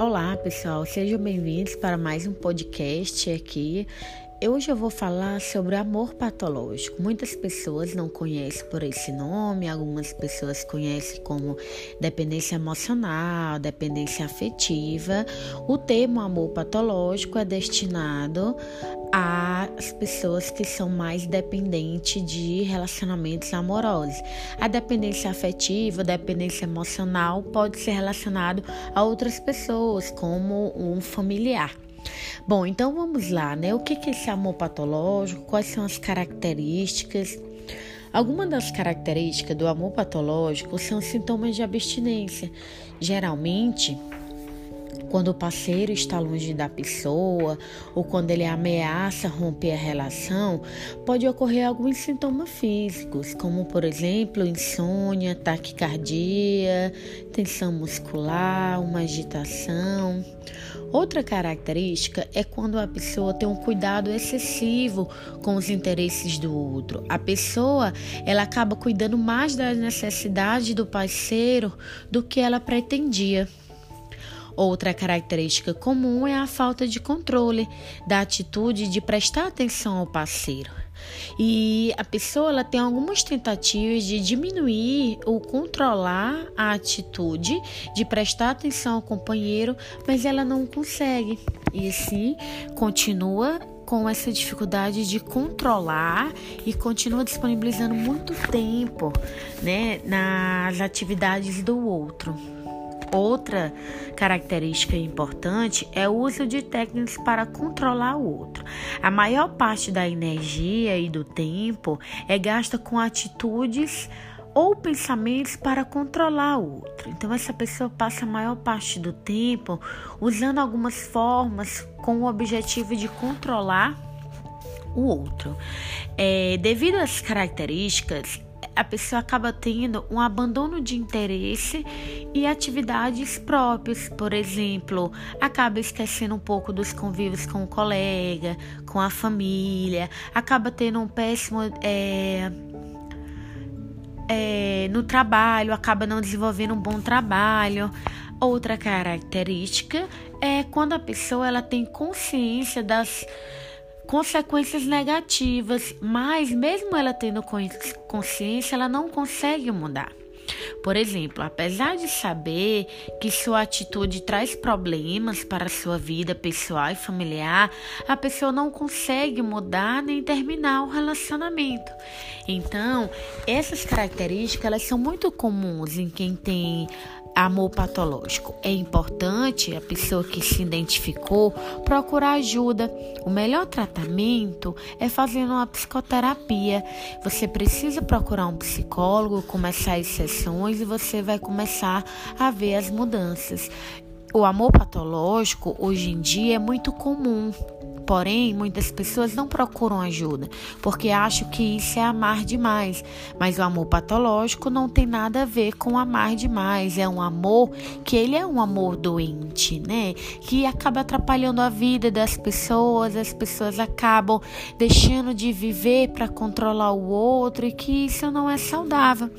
Olá, pessoal, sejam bem-vindos para mais um podcast aqui. Hoje eu vou falar sobre amor patológico. Muitas pessoas não conhecem por esse nome, algumas pessoas conhecem como dependência emocional, dependência afetiva. O termo amor patológico é destinado às pessoas que são mais dependentes de relacionamentos amorosos. A dependência afetiva, a dependência emocional pode ser relacionado a outras pessoas, como um familiar. Bom, então vamos lá, né? O que é esse amor patológico? Quais são as características? Algumas das características do amor patológico são sintomas de abstinência. Geralmente, quando o parceiro está longe da pessoa ou quando ele ameaça romper a relação, pode ocorrer alguns sintomas físicos, como por exemplo insônia, taquicardia, tensão muscular, uma agitação. Outra característica é quando a pessoa tem um cuidado excessivo com os interesses do outro. A pessoa, ela acaba cuidando mais das necessidades do parceiro do que ela pretendia. Outra característica comum é a falta de controle da atitude de prestar atenção ao parceiro. E a pessoa ela tem algumas tentativas de diminuir ou controlar a atitude de prestar atenção ao companheiro, mas ela não consegue. E assim continua com essa dificuldade de controlar e continua disponibilizando muito tempo, né, nas atividades do outro. Outra característica importante é o uso de técnicas para controlar o outro. A maior parte da energia e do tempo é gasta com atitudes ou pensamentos para controlar o outro. Então, essa pessoa passa a maior parte do tempo usando algumas formas com o objetivo de controlar o outro. É, devido às características, a pessoa acaba tendo um abandono de interesse e atividades próprias. Por exemplo, acaba esquecendo um pouco dos convívios com o colega, com a família, acaba tendo um péssimo. É, é, no trabalho, acaba não desenvolvendo um bom trabalho. Outra característica é quando a pessoa ela tem consciência das consequências negativas, mas mesmo ela tendo consciência, ela não consegue mudar. Por exemplo, apesar de saber que sua atitude traz problemas para sua vida pessoal e familiar, a pessoa não consegue mudar nem terminar o relacionamento. Então, essas características elas são muito comuns em quem tem amor patológico. É importante a pessoa que se identificou procurar ajuda. O melhor tratamento é fazendo uma psicoterapia. Você precisa procurar um psicólogo, começar as sessões e você vai começar a ver as mudanças. O amor patológico hoje em dia é muito comum. Porém, muitas pessoas não procuram ajuda porque acham que isso é amar demais. Mas o amor patológico não tem nada a ver com amar demais. É um amor que ele é um amor doente, né? Que acaba atrapalhando a vida das pessoas. As pessoas acabam deixando de viver para controlar o outro e que isso não é saudável.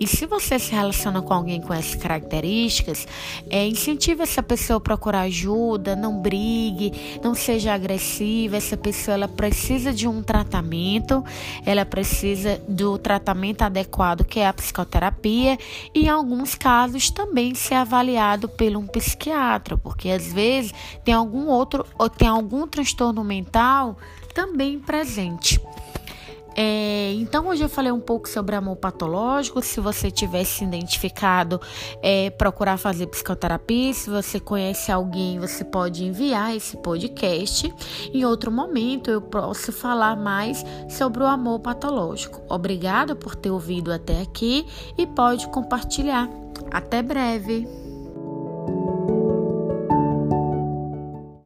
E se você se relaciona com alguém com essas características, é, incentive essa pessoa a procurar ajuda, não brigue, não seja agressiva. Essa pessoa ela precisa de um tratamento, ela precisa do tratamento adequado, que é a psicoterapia, e em alguns casos também ser avaliado por um psiquiatra, porque às vezes tem algum outro ou tem algum transtorno mental também presente. É, então, hoje eu falei um pouco sobre amor patológico. Se você tiver se identificado, é, procurar fazer psicoterapia. Se você conhece alguém, você pode enviar esse podcast. Em outro momento, eu posso falar mais sobre o amor patológico. Obrigada por ter ouvido até aqui e pode compartilhar. Até breve!